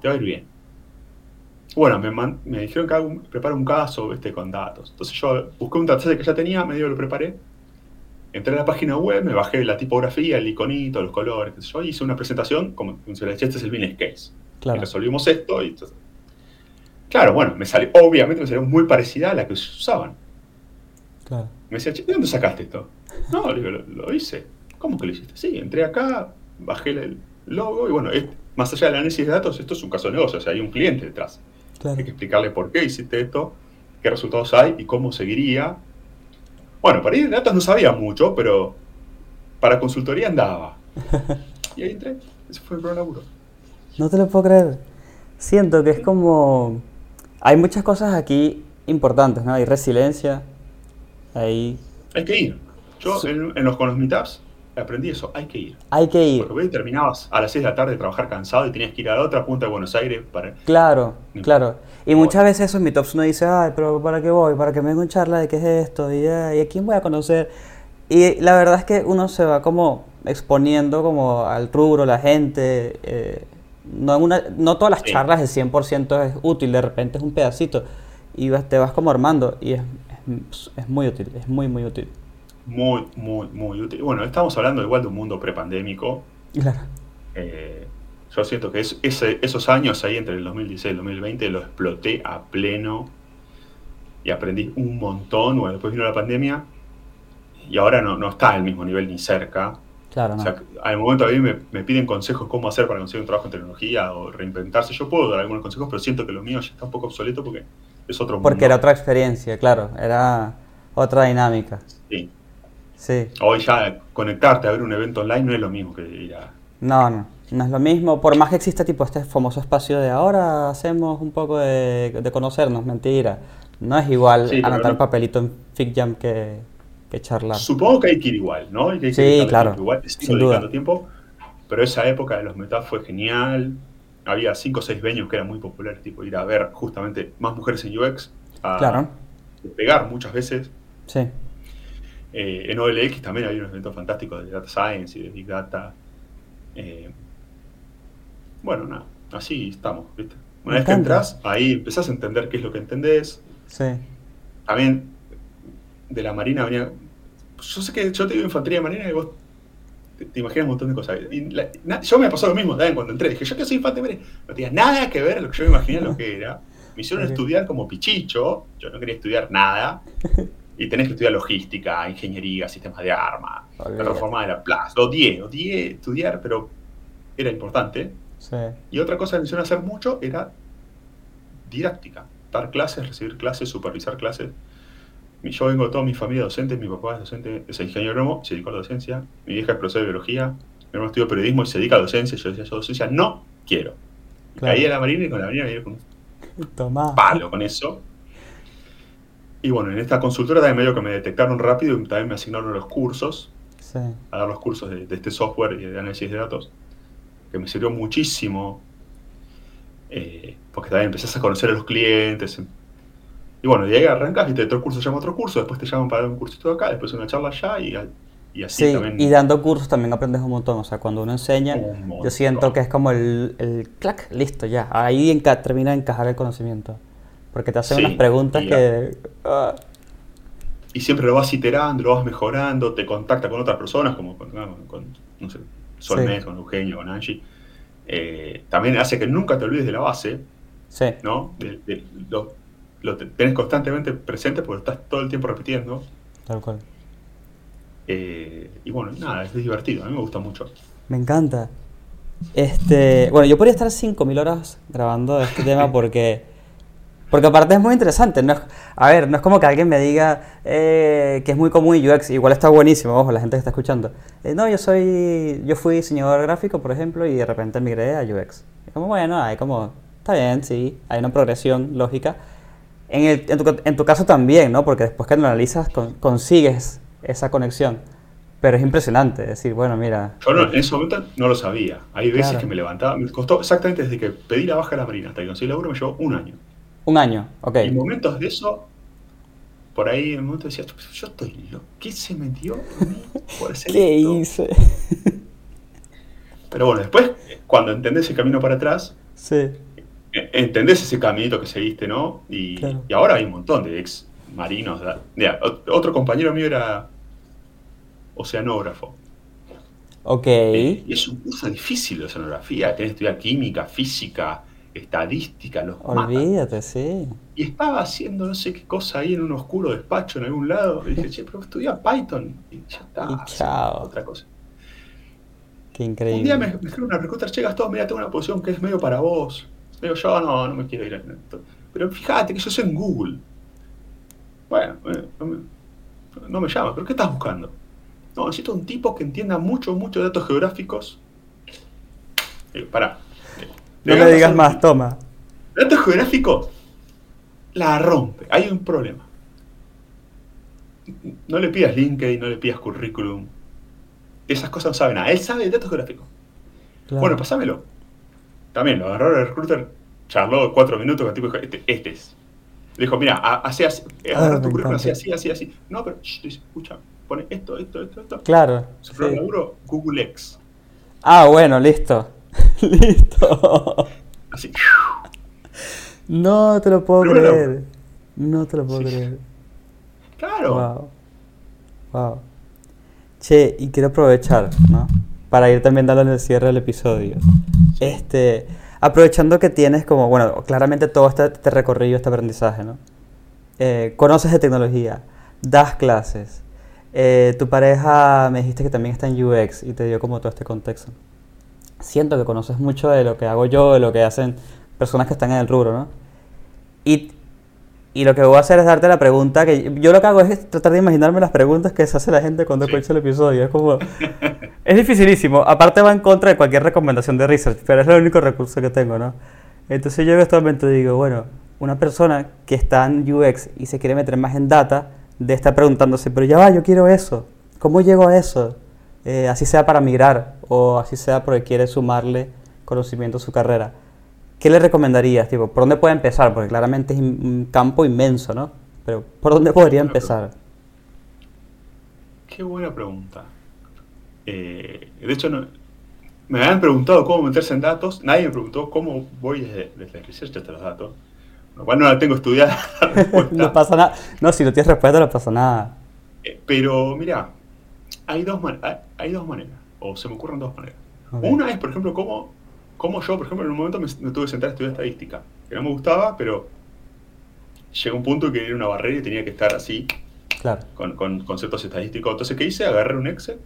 Te va a ir bien. Bueno, me, me dijeron que hago un, preparo un caso ¿viste? con datos. Entonces yo busqué un dataset que ya tenía, medio lo preparé entré a la página web, me bajé la tipografía, el iconito, los colores, qué sé yo, y hice una presentación como si le este es el business case. Claro. Y resolvimos esto y Claro, bueno, me salió, obviamente me salió muy parecida a la que usaban. Claro. Me decía, ¿de dónde sacaste esto? No, digo, lo, hice. ¿Cómo que lo hiciste? Sí, entré acá, bajé el logo y bueno, más allá del análisis de datos, esto es un caso de negocio, o sea, hay un cliente detrás. Claro. Hay que explicarle por qué hiciste esto, qué resultados hay y cómo seguiría bueno, para ir de datos no sabía mucho, pero para consultoría andaba. Y ahí entré. Ese fue el primer laburo. No te lo puedo creer. Siento que es como... Hay muchas cosas aquí importantes, ¿no? Hay resiliencia, hay... Hay que ir. Yo en, los, con los meetups aprendí eso, hay que ir. Hay que ir. Porque terminabas a las 6 de la tarde de trabajar cansado y tenías que ir a la otra punta de Buenos Aires para... Claro, claro. Y muchas veces esos meetups uno dice, ay, pero ¿para qué voy? ¿Para qué me vengo en charla de qué es esto? ¿Y, ¿Y a quién voy a conocer? Y la verdad es que uno se va como exponiendo como al rubro, la gente. Eh, no, una, no todas las charlas el 100% es útil, de repente es un pedacito. Y te vas como armando y es, es, es muy útil, es muy, muy útil muy, muy, muy útil. Bueno, estamos hablando igual de un mundo prepandémico. Claro. Eh, yo siento que es, ese, esos años ahí entre el 2016 y el 2020 lo exploté a pleno y aprendí un montón. Bueno, después vino la pandemia y ahora no, no está al mismo nivel ni cerca. Claro, no. O sea, al momento a mí me, me, piden consejos cómo hacer para conseguir un trabajo en tecnología o reinventarse. Yo puedo dar algunos consejos, pero siento que lo mío ya está un poco obsoleto porque es otro Porque era otra experiencia, claro, era otra dinámica. Sí. Sí. Hoy ya conectarte a ver un evento online no es lo mismo que ir a... No, no, no es lo mismo. Por más que exista tipo este famoso espacio de ahora hacemos un poco de, de conocernos, mentira. No es igual anotar un papelito en FigJam que, que charlar. Supongo que hay que ir igual, ¿no? Hay que sí, claro. Igual, sin duda. tiempo. Pero esa época de los metas fue genial. Había cinco o seis venues que eran muy populares, tipo ir a ver justamente más mujeres en UX. A claro. Pegar muchas veces. Sí. Eh, en OLX también hay unos eventos fantásticos de Data Science y de Big Data. Eh, bueno, nada, así estamos, ¿viste? Una vez que entras, ahí empezás a entender qué es lo que entendés. Sí. También de la Marina venía. Yo sé que yo te digo infantería marina y vos te, imaginas un montón de cosas. yo me pasó lo mismo también cuando entré. Dije, yo que soy infantería marina. No tenía nada que ver lo que yo me imaginé lo que era. Me hicieron estudiar como pichicho. Yo no quería estudiar nada. Y tenés que estudiar logística, ingeniería, sistemas de armas, la reforma de la plaza. Odié, odié estudiar, pero era importante. Y otra cosa que me hicieron hacer mucho era didáctica. Dar clases, recibir clases, supervisar clases. Yo vengo de toda mi familia docente, mi papá es docente, es ingeniero agrónomo, se dedicó a la docencia, mi hija es profesora de biología, mi hermano estudió periodismo y se dedica a la docencia, yo decía, yo docencia no quiero. Caí a la marina y con la marina me con un palo con eso. Y bueno, en esta consultora también medio que me detectaron rápido y también me asignaron los cursos, a dar los cursos de, este software y de análisis de datos, que me sirvió muchísimo, eh, porque también empezás a conocer a los clientes, y bueno, y ahí arrancas y te otro curso llama otro curso, después te llaman para dar un cursito acá, después una charla allá y, y así sí, también. Y dando cursos también aprendes un montón. O sea, cuando uno enseña, yo siento que es como el, el clac, listo, ya. Ahí termina de encajar el conocimiento. Porque te hacen unas preguntas que. Ah. Y siempre lo vas iterando, lo vas mejorando, te contacta con otras personas, como con, no sé, Solmes, con Eugenio, con Angie. Eh, también hace que nunca te olvides de la base. Sí. ¿No? De, de, lo tenés constantemente presente porque estás todo el tiempo repitiendo. Tal cual. Eh, y bueno, nada, es divertido, a mí me gusta mucho. Me encanta. Este, bueno, yo podría estar 5.000 horas grabando este tema porque... Porque aparte es muy interesante. No a ver, no es como que alguien me diga eh, que es muy común UX. Igual está buenísimo, ojo, la gente que está escuchando. Eh, no, yo soy. Yo fui diseñador gráfico, por ejemplo, y de repente migré a UX. Es como, bueno, hay como. Está bien, sí. Hay una progresión lógica. En, el, en, tu, en, tu, caso también, ¿no? Porque después que lo analizas consigues esa conexión. Pero es impresionante decir, bueno, mira... Yo en ese momento no lo sabía. Hay veces que me levantaba, me costó exactamente desde que pedí la baja de la Marina hasta que conseguí el laburo, me llevó un año. Un año, ok. Y en momentos de eso, por ahí en momento decía, yo estoy loco, ¿qué se metió ¿Qué hice? Pero bueno, después, cuando entendés el camino para atrás, sí entendés ese caminito que seguiste, ¿no? Y, ahora hay un montón de ex marinos. otro compañero mío era oceanógrafo. Ok. Eh, y es un curso difícil de oceanografía. Tenés que estudiar química, física, estadística, los Olvídate, sí. Y estaba haciendo no sé qué cosa ahí en un oscuro despacho en algún lado. Y dije, che, pero estudia Python. Y ya está. Y chao. Otra cosa. Qué increíble. Un día me, me una recruiter, che, Gastón, mira, tengo una posición que es medio para vos. Digo, yo no, no me quiero ir a esto. Pero fíjate que yo soy en Google. Bueno, eh, no me, llama, pero ¿qué estás buscando? No, necesito un tipo que entienda mucho, mucho de datos geográficos. Digo, pará. No me digas más, toma. Datos geográficos la rompe. Hay un problema. No le pidas LinkedIn, no le pidas currículum. Esas cosas no saben nada. Él sabe de datos geográficos. Bueno, pasámelo también lo agarró el recruiter, charló cuatro minutos con el tipo dijo, este, este es. Le dijo, mira, así, así, agarra tu currículum así, así, así, así. No, pero, escucha, pone esto, esto, esto, esto. Claro. Su sí. laburo, Google X. Ah, bueno, listo. listo. Así. No te lo puedo creer. No te lo puedo creer. Claro. Wow. Wow. Che, y quiero aprovechar, ¿no? Para ir también dando el cierre del episodio. Este, aprovechando que tienes como, bueno, claramente todo este, este recorrido, este aprendizaje, ¿no? Eh, conoces de tecnología, das clases, eh, tu pareja me dijiste que también está en UX y te dio como todo este contexto. Siento que conoces mucho de lo que hago yo, de lo que hacen personas que están en el rubro, ¿no? Y y lo que voy a hacer es darte la pregunta que yo lo que hago es tratar de imaginarme las preguntas que se hace la gente cuando escucha el episodio. Es como es dificilísimo. Aparte va en contra de cualquier recomendación de research, pero es el único recurso que tengo, ¿no? Entonces yo en momento digo, bueno, una persona que está en UX y se quiere meter más en data, de estar preguntándose, pero ya va, yo quiero eso. ¿Cómo llego a eso? Eh, así sea para migrar o así sea porque quiere sumarle conocimiento a su carrera. ¿qué le recomendarías? Tipo, ¿Por dónde puede empezar? Porque claramente es un campo inmenso, ¿no? Pero ¿por dónde podría empezar? Qué buena pregunta. Eh, de hecho, me habían preguntado cómo meterse en datos, nadie me preguntó cómo voy desde, desde el research hasta los datos. Lo cual no la tengo estudiada. no pasa nada. No, si no tienes respuesta no pasa nada. Eh, pero mira, hay dos, hay, dos maneras, o se me ocurren dos maneras. Una es, por ejemplo, cómo, cómo yo, por ejemplo, en un momento me, tuve que sentar a estudiar estadística, que no me gustaba, pero llegó un punto que era una barrera y tenía que estar así, claro. con, con conceptos estadísticos. Entonces, ¿qué hice? Agarré un Excel,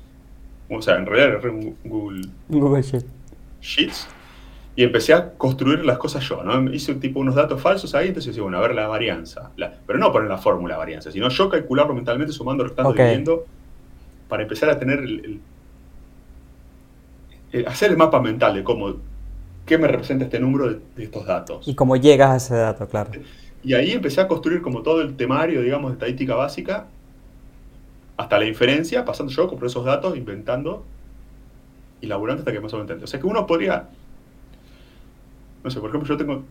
o sea, en realidad agarré un Google, Google Sheets y empecé a construir las cosas yo, ¿no? Hice tipo unos datos falsos ahí, entonces decía, bueno, a ver la varianza. pero no poner la fórmula de varianza, sino yo calcularlo mentalmente sumando, restando, dividiendo, para empezar a tener el, hacer el mapa mental de cómo, qué me representa este número de, estos datos. Y cómo llegas a ese dato, claro. Y ahí empecé a construir como todo el temario, digamos, de estadística básica, hasta la inferencia, pasando yo por esos datos, inventando y laburando hasta que más o menos O sea que uno podría no sé, por ejemplo, yo tengo,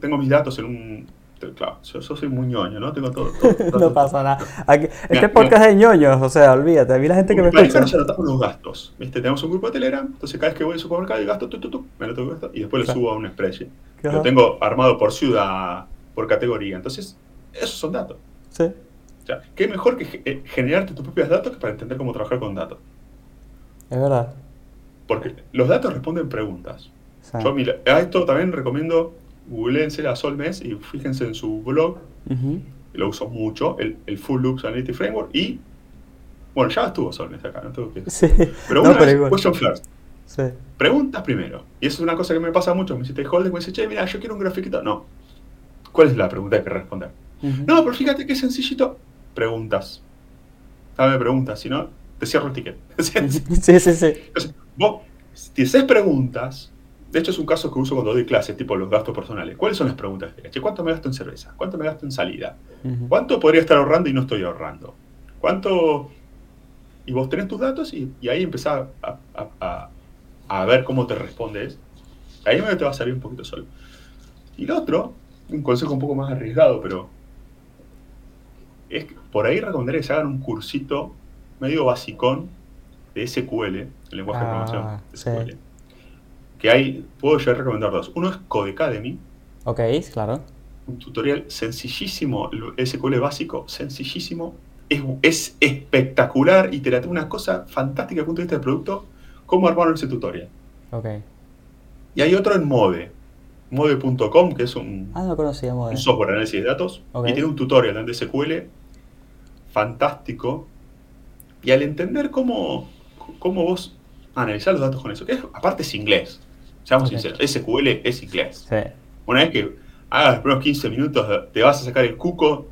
tengo mis datos en un... Claro, yo, soy muy ñoño, ¿no? Tengo todo. no pasa nada. este podcast es de ñoños, o sea, olvídate. A mí la gente que me escucha. ya anotamos los gastos. ¿viste? Tenemos un grupo de Telegram, entonces cada vez que voy al supermercado y gasto, tu, tu, tu, me lo tengo y después lo subo a un spreadsheet. Lo tengo armado por ciudad, por categoría. Entonces, esos son datos. Sí. O sea, ¿qué mejor que eh, generarte tus propios datos que para entender cómo trabajar con datos? Es verdad. Porque los datos responden preguntas. Yo, mira, a esto también recomiendo, googleense a Solmes y fíjense en su blog, lo uso mucho, el, el, Full Loops Analytics Framework, y, bueno, ya estuvo Solmes acá, no tengo que... Sí. Pero vez, question first. Sí. Preguntas primero. Y eso es una cosa que me pasa mucho. Me dice stakeholders me dice, che, mira, yo quiero un grafiquito. No. ¿Cuál es la pregunta que hay que responder? No, pero fíjate que sencillito. Preguntas. Dame preguntas, si no, te cierro el ticket. sí, sí, sí. Entonces, vos, si haces preguntas, de hecho, es un caso que uso cuando doy clases, tipo los gastos personales. ¿Cuáles son las preguntas? ¿Cuánto me gasto en cerveza? ¿Cuánto me gasto en salida? ¿Cuánto podría estar ahorrando y no estoy ahorrando? ¿Cuánto...? Y vos tenés tus datos y, ahí empezás a, ver cómo te respondes. Ahí te va a salir un poquito solo. Y lo otro, un consejo un poco más arriesgado, pero es que por ahí recomendaría que se hagan un cursito medio basicón de SQL, el lenguaje de programación ah, SQL que hay, puedo yo recomendar dos. Uno es Codecademy. Ok, claro. Un tutorial sencillísimo, SQL básico, sencillísimo. Es, es espectacular y te da una cosa fantástica desde el punto de vista del producto, cómo armaron ese tutorial. Ok. Y hay otro en Mode, mode.com, que es un, ah, no conocía, Mode. un software de análisis de datos, y tiene un tutorial de SQL fantástico. Y al entender cómo, cómo vos analizar los datos con eso, que aparte es inglés, Seamos sinceros, SQL es inglés. Una vez que hagas los primeros 15 minutos, te vas a sacar el cuco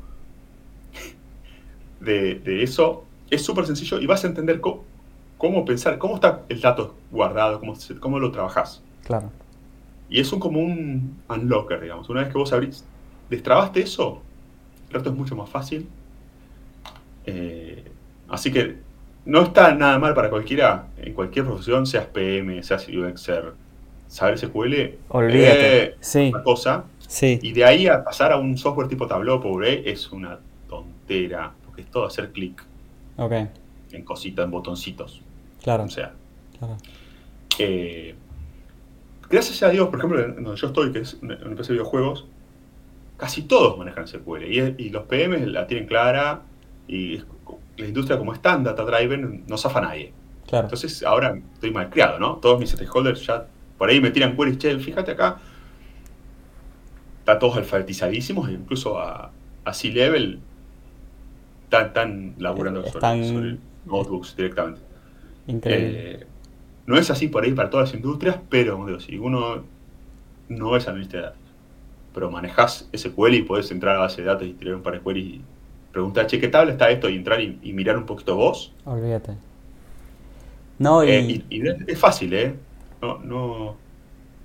de, eso. Es súper sencillo y vas a entender cómo, pensar, cómo está el dato guardado, cómo, cómo lo trabajas. Claro. Y es un, como un unlocker, digamos. Una vez que vos abrís, destrabaste eso, el resto es mucho más fácil. Eh, así que no está nada mal para cualquiera, en cualquier profesión, seas PM, seas UXer, saber SQL Olvídate. es una cosa. Sí. Y de ahí a pasar a un software tipo Tableau, pobre, es una tontera, porque es todo hacer clic. Ok. En cositas, en botoncitos. Claro. O sea. Claro. Eh, gracias a Dios, por ejemplo, donde yo estoy, que es una empresa de videojuegos, casi todos manejan SQL. Y, los PM la tienen clara. Y la industria, como es tan data driven, no zafa nadie. Claro. Entonces, ahora estoy mal criado, ¿no? Todos mis stakeholders ya por ahí me tiran queries, che, fíjate acá. Están todos alfabetizadísimos, incluso a, a C-Level están, laburando sobre, notebooks directamente. Increíble. Eh, no es así por ahí para todas las industrias, pero si uno no es analista de datos, pero manejas SQL y podés entrar a la base de datos y tirar un par de queries y preguntar, che, ¿qué tabla está esto? Y entrar y, mirar un poquito vos. Olvídate. No, eh, y es fácil, ¿eh? No, no,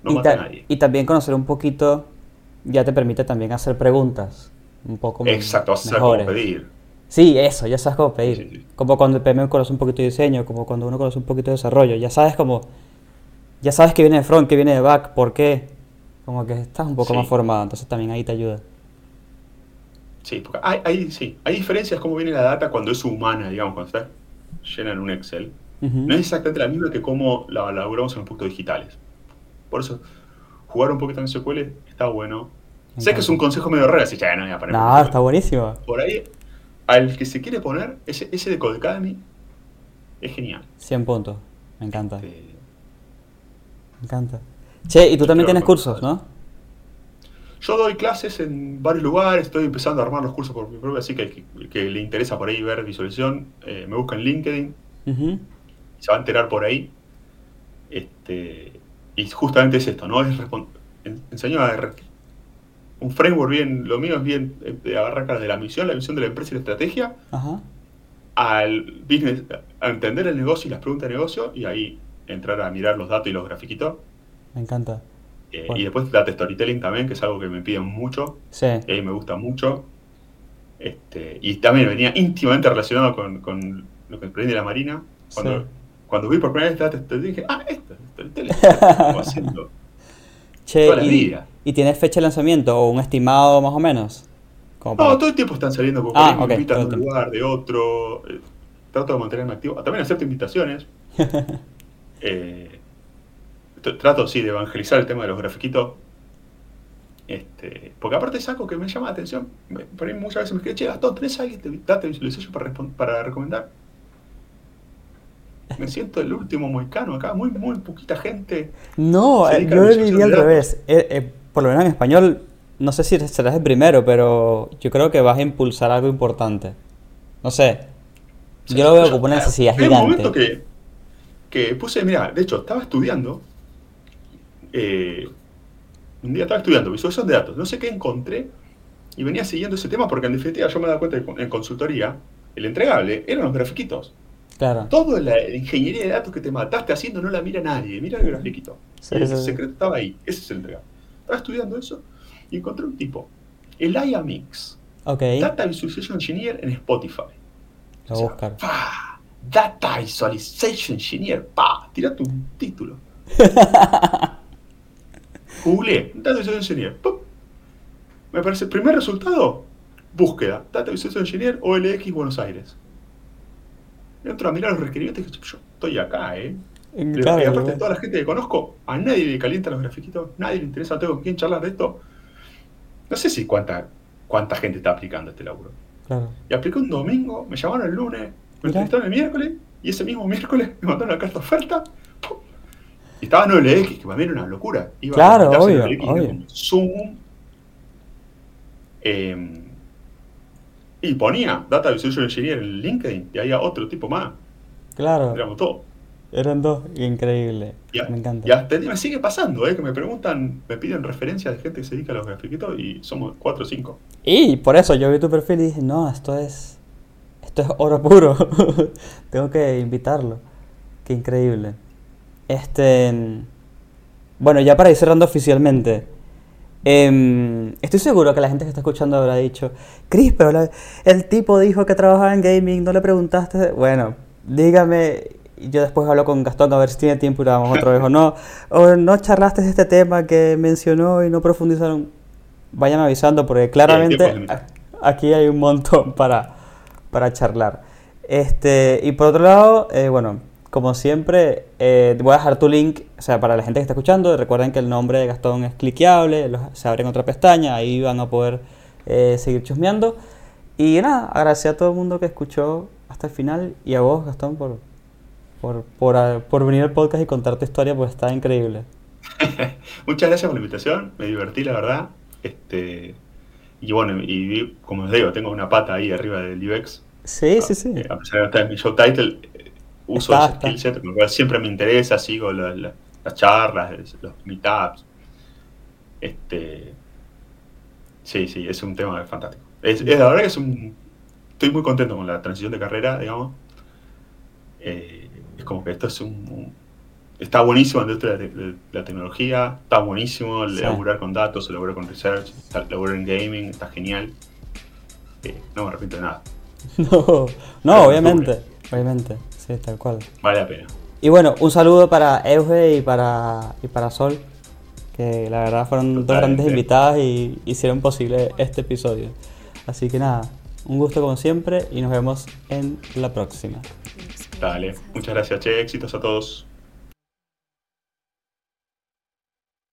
no mata a nadie. Y también conocer un poquito ya te permite también hacer preguntas un poco Exacto, a saber cómo pedir. Sí, eso, ya sabes cómo pedir. Como cuando el PM conoce un poquito de diseño, como cuando uno conoce un poquito de desarrollo. Ya sabes cómo. Ya sabes que viene de front, que viene de back, por qué. Como que estás un poco más formado, entonces también ahí te ayuda. Sí, porque hay, hay, sí, hay diferencias cómo viene la data cuando es humana, digamos, cuando está llena en un Excel no es exactamente la misma que cómo la elaboramos en los productos digitales. Por eso, jugar un poquito en SQL está bueno. sé que es un consejo medio raro, así ya no voy a poner. No, está buenísimo. Por ahí, al que se quiere poner, ese, ese de Codecademy es genial. 100 puntos, me encanta. Este, me encanta. Che, y tú también tienes cursos, ¿no? Yo doy clases en varios lugares, estoy empezando a armar los cursos por mi propio, así que el que, le interesa por ahí ver visualización, eh, me busca en LinkedIn, se va a enterar por ahí. Este, y justamente es esto, ¿no? Es enseño a un framework bien, lo mío es bien eh, de agarrar de la misión, la misión de la empresa y la estrategia, al business, a entender el negocio y las preguntas de negocio, y ahí entrar a mirar los datos y los grafiquitos. Me encanta. Eh, y después data storytelling también, que es algo que me piden mucho. Sí. Y me gusta mucho. Este, y también venía íntimamente relacionado con, con lo que aprendí de la Marina. Cuando, cuando vi por primera vez data storytelling, dije, ah, esto es storytelling. Como haciendo. Che, y, ¿y tienes fecha de lanzamiento o un estimado más o menos? no, todo el tiempo están saliendo porque ah, me invitan de un lugar, de otro. Eh, trato de mantenerme activo. También acepto invitaciones. eh, trato, sí, de evangelizar el tema de los grafiquitos. Este, porque aparte es algo que me llama la atención. Por ahí muchas veces me escriben, che, Gastón, ¿tenés alguien de Data Visualization para, para recomendar? Me siento el último moicano acá, muy, muy poquita gente. No, eh, yo diría al revés. Eh, eh, por lo menos en español, no sé si serás el primero, pero yo creo que vas a impulsar algo importante. No sé. Yo lo veo como una necesidad gigante. un momento que, que puse, mira, de hecho, estaba estudiando eh, un día estaba estudiando visualización de datos, no sé qué encontré y venía siguiendo ese tema porque en definitiva yo me daba cuenta que en consultoría el entregable eran los grafiquitos. Claro. Toda la ingeniería de datos que te mataste haciendo no la mira nadie, mira el grafiquito. el secreto estaba ahí, ese es el entregable. Estaba estudiando eso y encontré un tipo, el IAMix, okay. Data Visualization Engineer en Spotify. Lo buscar. Data Visualization Engineer, pa, tirate un título. Google, Data Visualization Engineer. Me parece, el primer resultado, búsqueda, Data Visualization Engineer OLX Buenos Aires. Entro a mirar los requerimientos y yo estoy acá, ¿eh? y aparte de toda la gente que conozco, a nadie le calienta los grafiquitos, nadie le interesa, tengo con quién charlar de esto. No sé si cuánta, cuánta gente está aplicando este laburo. Y apliqué un domingo, me llamaron el lunes, me entrevistaron el miércoles, y ese mismo miércoles me mandaron la carta oferta, y estaba en OLX, que para mí era una locura. Iba claro, a obvio, obvio. Zoom. Em, y ponía Data Visualization Engineer en LinkedIn y había otro tipo más. Claro. Éramos todos. Eran dos, increíble. me encanta. Y hasta me sigue pasando, ¿eh? que me preguntan, me piden referencias de gente que se dedica a los grafiquitos y somos cuatro o cinco. Y por eso yo vi tu perfil y dije, no, esto es, esto es oro puro. Tengo que invitarlo. Qué increíble. Este. Bueno, ya para ir cerrando oficialmente. Em, estoy seguro que la gente que está escuchando habrá dicho, Chris, pero el tipo dijo que trabajaba en gaming, no le preguntaste. Bueno, dígame, yo después hablo con Gastón a ver si tiene tiempo y vamos otra vez o no. O no charlaste de este tema que mencionó y no profundizaron. Vayan avisando porque claramente aquí hay un montón para, para charlar. Este, y por otro lado, eh, bueno, como siempre, eh, voy a dejar tu link, o sea, para la gente que está escuchando, recuerden que el nombre de Gastón es cliqueable, se abre en otra pestaña, ahí van a poder eh, seguir chusmeando. Y nada, agradecer a todo el mundo que escuchó hasta el final y a vos, Gastón, por, por, por, por venir al podcast y contar tu historia, pues está increíble. Muchas gracias por la invitación, me divertí, la verdad. Este, y bueno, y como os digo, tengo una pata ahí arriba del UX. Sí, sí, sí. A pesar de estar en mi show title, uso ese skillset, siempre me interesa, sigo las charlas, los meetups. Este, sí, sí, es un tema fantástico. Es, la verdad que es un, estoy muy contento con la transición de carrera, digamos. Eh, es como que esto es un, está buenísimo la industria de, la tecnología, está buenísimo el laburar con datos, laburar con research, laburar en gaming, está genial. Eh, no me arrepiento de nada. No, no, obviamente, obviamente. Sí, tal cual. Vale la pena. Y bueno, un saludo para Euge y para, y para Sol, que la verdad fueron dos grandes invitadas y hicieron posible este episodio. Así que nada, un gusto como siempre y nos vemos en la próxima. Dale, muchas gracias, che. Éxitos a todos.